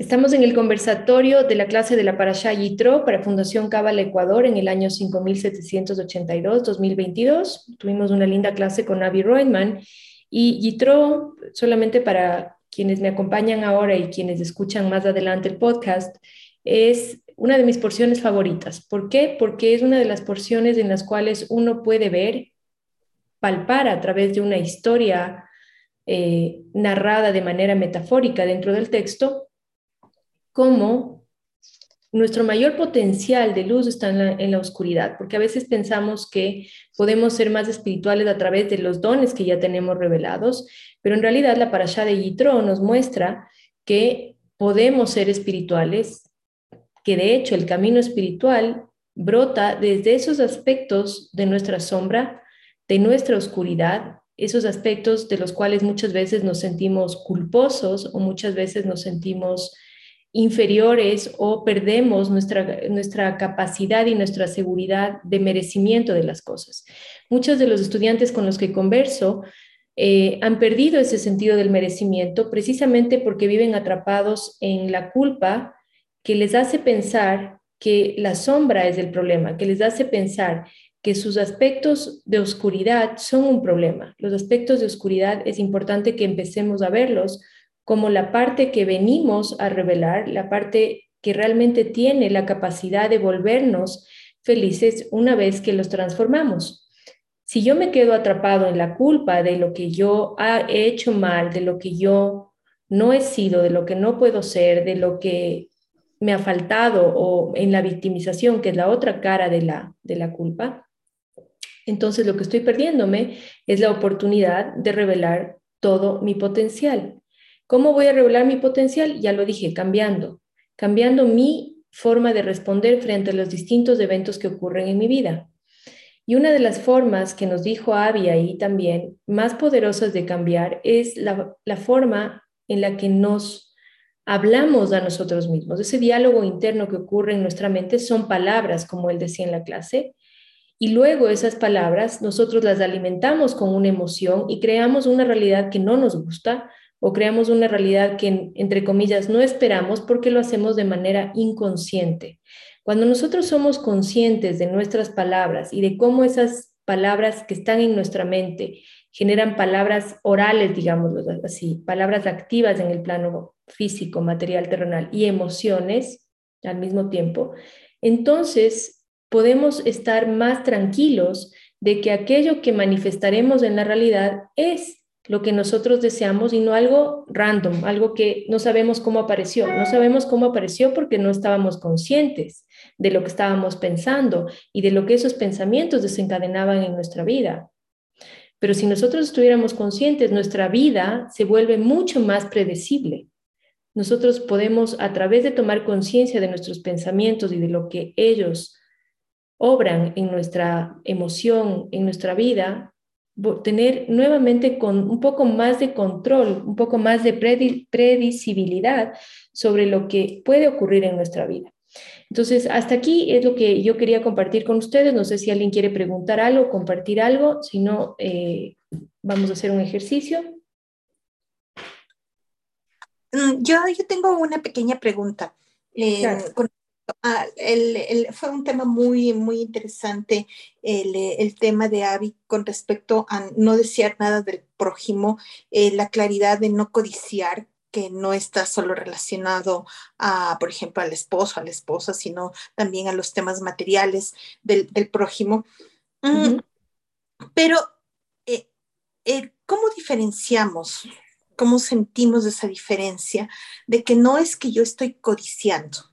Estamos en el conversatorio de la clase de la Parashá Yitro para Fundación Cábala Ecuador en el año 5782-2022. Tuvimos una linda clase con Avi Reutemann y Yitro, solamente para quienes me acompañan ahora y quienes escuchan más adelante el podcast, es una de mis porciones favoritas. ¿Por qué? Porque es una de las porciones en las cuales uno puede ver, palpar a través de una historia eh, narrada de manera metafórica dentro del texto, cómo nuestro mayor potencial de luz está en la, oscuridad, porque a veces pensamos que podemos ser más espirituales a través de los dones que ya tenemos revelados, pero en realidad la parasha de Yitro nos muestra que podemos ser espirituales, que de hecho el camino espiritual brota desde esos aspectos de nuestra sombra, de nuestra oscuridad, esos aspectos de los cuales muchas veces nos sentimos culposos o muchas veces nos sentimos inferiores o perdemos nuestra, nuestra capacidad y nuestra seguridad de merecimiento de las cosas. Muchos de los estudiantes con los que converso eh, han perdido ese sentido del merecimiento precisamente porque viven atrapados en la culpa que les hace pensar que la sombra es el problema, que les hace pensar que sus aspectos de oscuridad son un problema. Los aspectos de oscuridad es importante que empecemos a verlos como la parte que venimos a revelar, la parte que realmente tiene la capacidad de volvernos felices una vez que los transformamos. Si yo me quedo atrapado en la culpa de lo que yo he hecho mal, de lo que yo no he sido, de lo que no puedo ser, de lo que me ha faltado o en la victimización, que es la otra cara de la, de la culpa, entonces lo que estoy perdiéndome es la oportunidad de revelar todo mi potencial. ¿Cómo voy a revelar mi potencial? Ya lo dije, cambiando, cambiando mi forma de responder frente a los distintos eventos que ocurren en mi vida. Y una de las formas que nos dijo Avi ahí también, más poderosas de cambiar, es la, la forma en la que nos hablamos a nosotros mismos. Ese diálogo interno que ocurre en nuestra mente son palabras, como él decía en la clase, y luego esas palabras nosotros las alimentamos con una emoción y creamos una realidad que no nos gusta o creamos una realidad que, entre comillas, no esperamos porque lo hacemos de manera inconsciente. Cuando nosotros somos conscientes de nuestras palabras y de cómo esas palabras que están en nuestra mente generan palabras orales, digamos así, palabras activas en el plano físico, material, terrenal y emociones al mismo tiempo, entonces podemos estar más tranquilos de que aquello que manifestaremos en la realidad es lo que nosotros deseamos y no algo random, algo que no sabemos cómo apareció. No sabemos cómo apareció porque no estábamos conscientes de lo que estábamos pensando y de lo que esos pensamientos desencadenaban en nuestra vida. Pero si nosotros estuviéramos conscientes, nuestra vida se vuelve mucho más predecible. Nosotros podemos, a través de tomar conciencia de nuestros pensamientos y de lo que ellos obran en nuestra emoción, en nuestra vida, tener nuevamente con un poco más de control, un poco más de predicibilidad sobre lo que puede ocurrir en nuestra vida. Entonces, hasta aquí es lo que yo quería compartir con ustedes. No sé si alguien quiere preguntar algo, compartir algo. Si no, eh, vamos a hacer un ejercicio. Mm, yo, yo tengo una pequeña pregunta. Eh, Ah, el, fue un tema muy, muy interesante el, el, tema de Avi con respecto a no desear nada del prójimo, eh, la claridad de no codiciar, que no está solo relacionado a, por ejemplo, al esposo, a la esposa, sino también a los temas materiales del, del prójimo. Mm, pero, eh, eh, ¿cómo diferenciamos? ¿Cómo sentimos esa diferencia de que no es que yo estoy codiciando?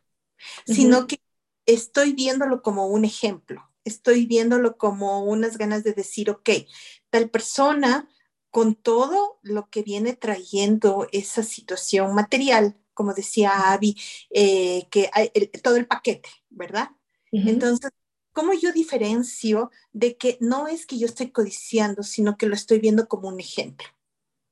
Sino que estoy viéndolo como un ejemplo, estoy viéndolo como unas ganas de decir, ok, tal persona con todo lo que viene trayendo esa situación material, como decía Avi, eh, que hay todo el paquete, ¿verdad? Entonces, ¿cómo yo diferencio de que no es que yo estoy codiciando, sino que lo estoy viendo como un ejemplo?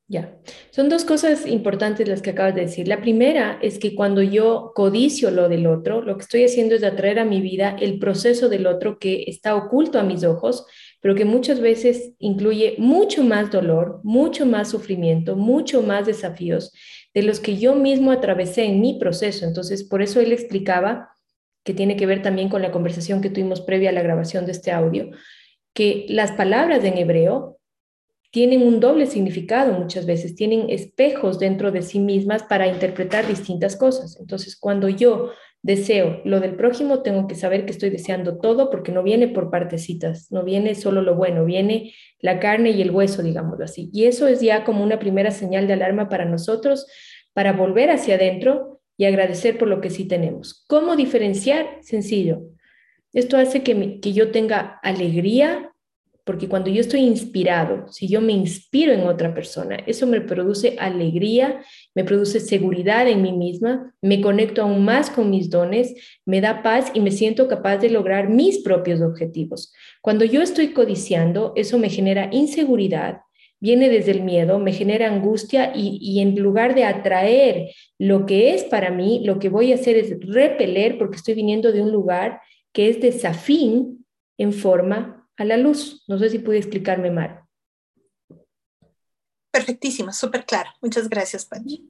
Ya, son dos cosas importantes las que acabas de decir. La primera es que cuando yo codicio lo del otro, lo que estoy haciendo es atraer a mi vida el proceso del otro que está oculto a mis ojos, pero que muchas veces incluye mucho más dolor, mucho más sufrimiento, mucho más desafíos de los que yo mismo atravesé en mi proceso. Entonces, por eso él explicaba, que tiene que ver también con la conversación que tuvimos previa a la grabación de este audio, que las palabras en hebreo tienen un doble significado muchas veces, tienen espejos dentro de sí mismas para interpretar distintas cosas. Entonces, cuando yo deseo lo del prójimo, tengo que saber que estoy deseando todo porque no viene por partecitas, no viene solo lo bueno, viene la carne y el hueso, digámoslo así. Y eso es ya como una primera señal de alarma para nosotros, para volver hacia adentro y agradecer por lo que sí tenemos. ¿Cómo diferenciar? Sencillo. Esto hace que, que yo tenga alegría porque cuando yo estoy inspirado, si yo me inspiro en otra persona, eso me produce alegría, me produce seguridad en mí misma, me conecto aún más con mis dones, me da paz y me siento capaz de lograr mis propios objetivos. Cuando yo estoy codiciando, eso me genera inseguridad, viene desde el miedo, me genera angustia y, y, en lugar de atraer lo que es para mí, lo que voy a hacer es repeler porque estoy viniendo de un lugar que es desafín en forma a la luz. No sé si pude explicarme mal. Perfectísimo, súper claro. Muchas gracias, Panchi.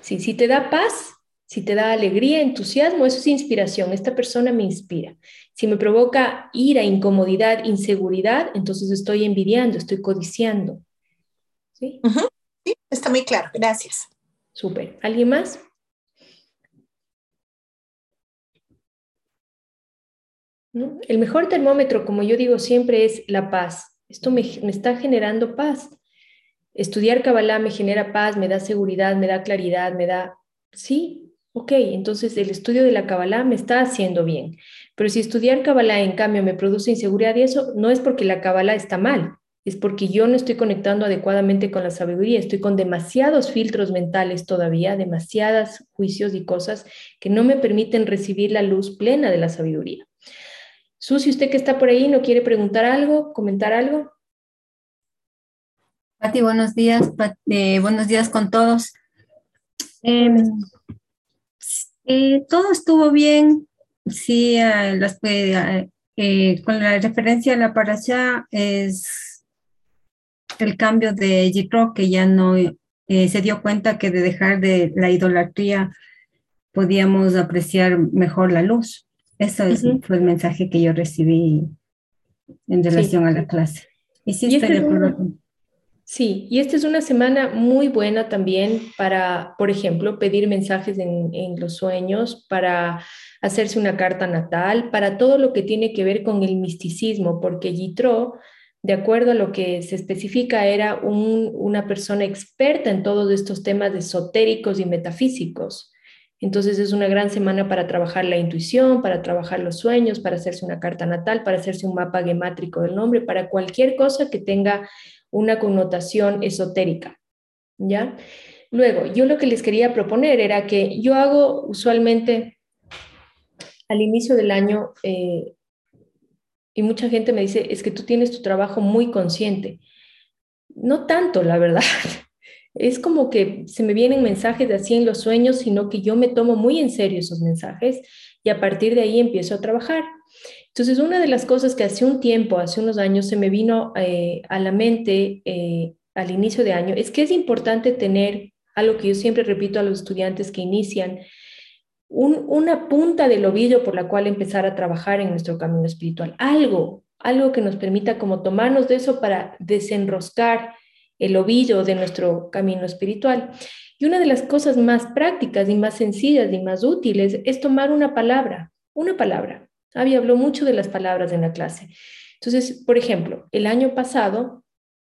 Sí, si te da paz, si te da alegría, entusiasmo, eso es inspiración. Esta persona me inspira. Si me provoca ira, incomodidad, inseguridad, entonces estoy envidiando, estoy codiciando. ¿Sí? sí está muy claro. Gracias. Súper. ¿Alguien más? El mejor termómetro, como yo digo siempre, es la paz. Esto me, está generando paz. Estudiar Kabbalah me genera paz, me da seguridad, me da claridad, me da... Sí, ok, entonces el estudio de la Kabbalah me está haciendo bien. Pero si estudiar Kabbalah en cambio me produce inseguridad y eso no es porque la Kabbalah está mal, es porque yo no estoy conectando adecuadamente con la sabiduría, estoy con demasiados filtros mentales todavía, demasiados juicios y cosas que no me permiten recibir la luz plena de la sabiduría. Susi, usted que está por ahí, ¿no quiere preguntar algo, comentar algo? Pati, buenos días. Eh, buenos días con todos. Em, eh, todo estuvo bien. Sí, las, eh, con la referencia a la parasha es el cambio de Jitro, que ya no se dio cuenta que de dejar de la idolatría podíamos apreciar mejor la luz. Eso fue el mensaje que yo recibí en relación a la clase. Y sí, estoy de acuerdo. Sí, y esta es una semana muy buena también para, por ejemplo, pedir mensajes en, en, los sueños, para hacerse una carta natal, para todo lo que tiene que ver con el misticismo, porque Yitro, de acuerdo a lo que se especifica, era un, una persona experta en todos estos temas esotéricos y metafísicos. Entonces es una gran semana para trabajar la intuición, para trabajar los sueños, para hacerse una carta natal, para hacerse un mapa gemátrico del nombre, para cualquier cosa que tenga una connotación esotérica. ¿Ya? Luego, yo lo que les quería proponer era que yo hago usualmente al inicio del año, eh, y mucha gente me dice, es que tú tienes tu trabajo muy consciente. No tanto, la verdad. Es como que se me vienen mensajes así en los sueños, sino que yo me tomo muy en serio esos mensajes y a partir de ahí empiezo a trabajar. Entonces, una de las cosas que hace un tiempo, hace unos años, se me vino eh, a la mente eh, al inicio de año, es que es importante tener algo que yo siempre repito a los estudiantes que inician, una punta del ovillo por la cual empezar a trabajar en nuestro camino espiritual, algo, algo que nos permita como tomarnos de eso para desenroscar el ovillo de nuestro camino espiritual. Y una de las cosas más prácticas y más sencillas y más útiles es tomar una palabra, una palabra. Avi habló mucho de las palabras en la clase. Entonces, por ejemplo, el año pasado,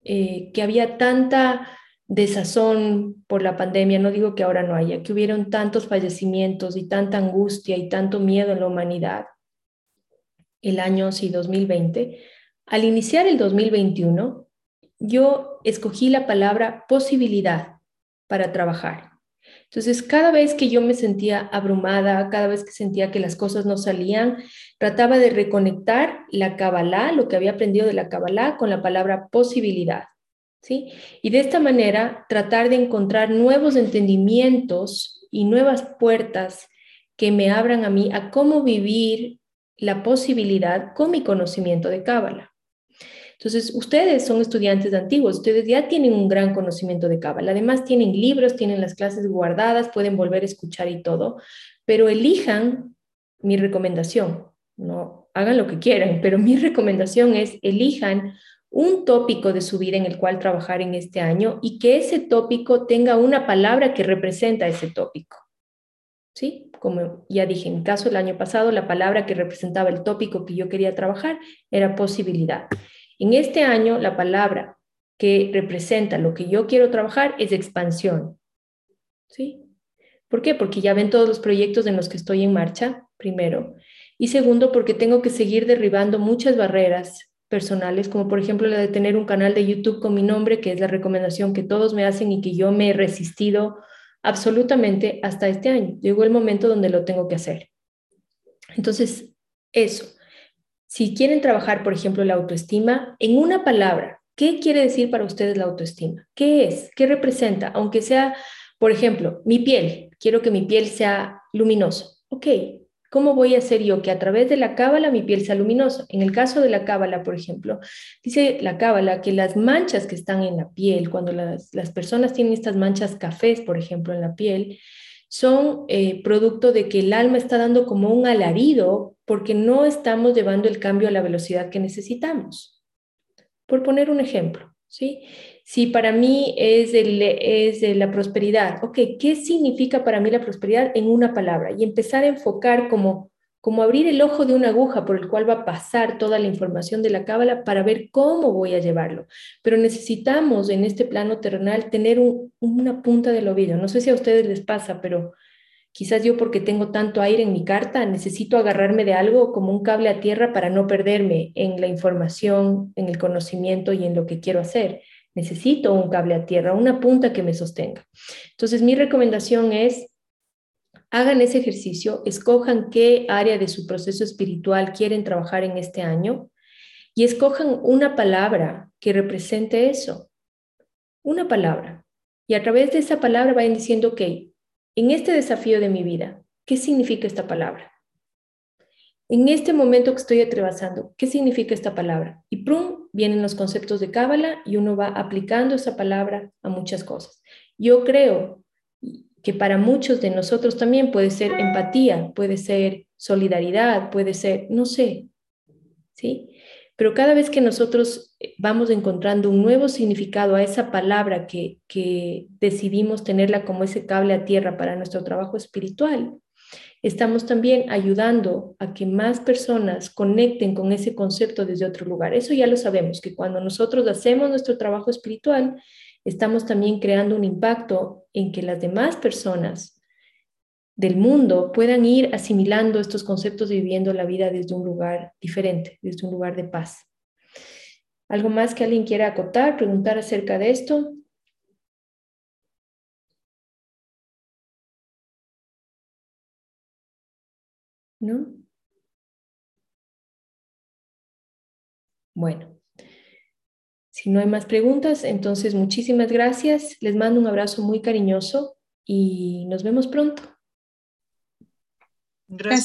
eh, que había tanta desazón por la pandemia, no digo que ahora no haya, que hubieron tantos fallecimientos y tanta angustia y tanto miedo en la humanidad, el año sí 2020, al iniciar el 2021, yo escogí la palabra posibilidad para trabajar. Entonces, cada vez que yo me sentía abrumada, cada vez que sentía que las cosas no salían, trataba de reconectar la Kabbalah, lo que había aprendido de la Kabbalah, con la palabra posibilidad. ¿sí? Y de esta manera, tratar de encontrar nuevos entendimientos y nuevas puertas que me abran a mí a cómo vivir la posibilidad con mi conocimiento de Kabbalah. Entonces, ustedes son estudiantes antiguos, ustedes ya tienen un gran conocimiento de Cábala. Además, tienen libros, tienen las clases guardadas, pueden volver a escuchar y todo, pero elijan mi recomendación, no hagan lo que quieran, pero mi recomendación es elijan un tópico de su vida en el cual trabajar en este año y que ese tópico tenga una palabra que representa ese tópico. ¿Sí? Como ya dije, en caso del año pasado, la palabra que representaba el tópico que yo quería trabajar era posibilidad. En este año, la palabra que representa lo que yo quiero trabajar es expansión. ¿Sí? ¿Por qué? Porque ya ven todos los proyectos en los que estoy en marcha, primero. Y segundo, porque tengo que seguir derribando muchas barreras personales, como por ejemplo la de tener un canal de YouTube con mi nombre, que es la recomendación que todos me hacen y que yo me he resistido absolutamente hasta este año. Llegó el momento donde lo tengo que hacer. Entonces, eso. Si quieren trabajar, por ejemplo, la autoestima, en una palabra, ¿qué quiere decir para ustedes la autoestima? ¿Qué es? ¿Qué representa? Aunque sea, por ejemplo, mi piel, quiero que mi piel sea luminosa. Ok, ¿Cómo voy a hacer yo que a través de la cábala mi piel sea luminosa? En el caso de la cábala, por ejemplo, dice la cábala que las manchas que están en la piel, cuando las, personas tienen estas manchas cafés, por ejemplo, en la piel, son eh, producto de que el alma está dando como un alarido porque no estamos llevando el cambio a la velocidad que necesitamos. Por poner un ejemplo, ¿sí? Si para mí es, es de la prosperidad, ok, ¿qué significa para mí la prosperidad en una palabra? Y empezar a enfocar como, como abrir el ojo de una aguja por el cual va a pasar toda la información de la cábala para ver cómo voy a llevarlo. Pero necesitamos en este plano terrenal tener una punta del oído. No sé si a ustedes les pasa, pero quizás yo porque tengo tanto aire en mi carta, necesito agarrarme de algo como un cable a tierra para no perderme en la información, en el conocimiento y en lo que quiero hacer. Necesito un cable a tierra, una punta que me sostenga. Entonces, mi recomendación es, hagan ese ejercicio, escojan qué área de su proceso espiritual quieren trabajar en este año y escojan una palabra que represente eso. Una palabra. Y a través de esa palabra vayan diciendo, ok, en este desafío de mi vida, ¿qué significa esta palabra? En este momento que estoy atravesando, ¿qué significa esta palabra? Y prum, vienen los conceptos de Cábala y uno va aplicando esa palabra a muchas cosas. Yo creo que para muchos de nosotros también puede ser empatía, puede ser solidaridad, puede ser, no sé, ¿sí? Pero cada vez que nosotros eh, vamos encontrando un nuevo significado a esa palabra que, que decidimos tenerla como ese cable a tierra para nuestro trabajo espiritual, estamos también ayudando a que más personas conecten con ese concepto desde otro lugar. Eso ya lo sabemos, que cuando nosotros hacemos nuestro trabajo espiritual, estamos también creando un impacto en que las demás personas del mundo puedan ir asimilando estos conceptos y viviendo la vida desde un lugar diferente, desde un lugar de paz. ¿Algo más que alguien quiera acotar, preguntar acerca de esto? ¿no? Bueno, si no hay más preguntas, entonces muchísimas gracias. Les mando un abrazo muy cariñoso y nos vemos pronto. Gracias.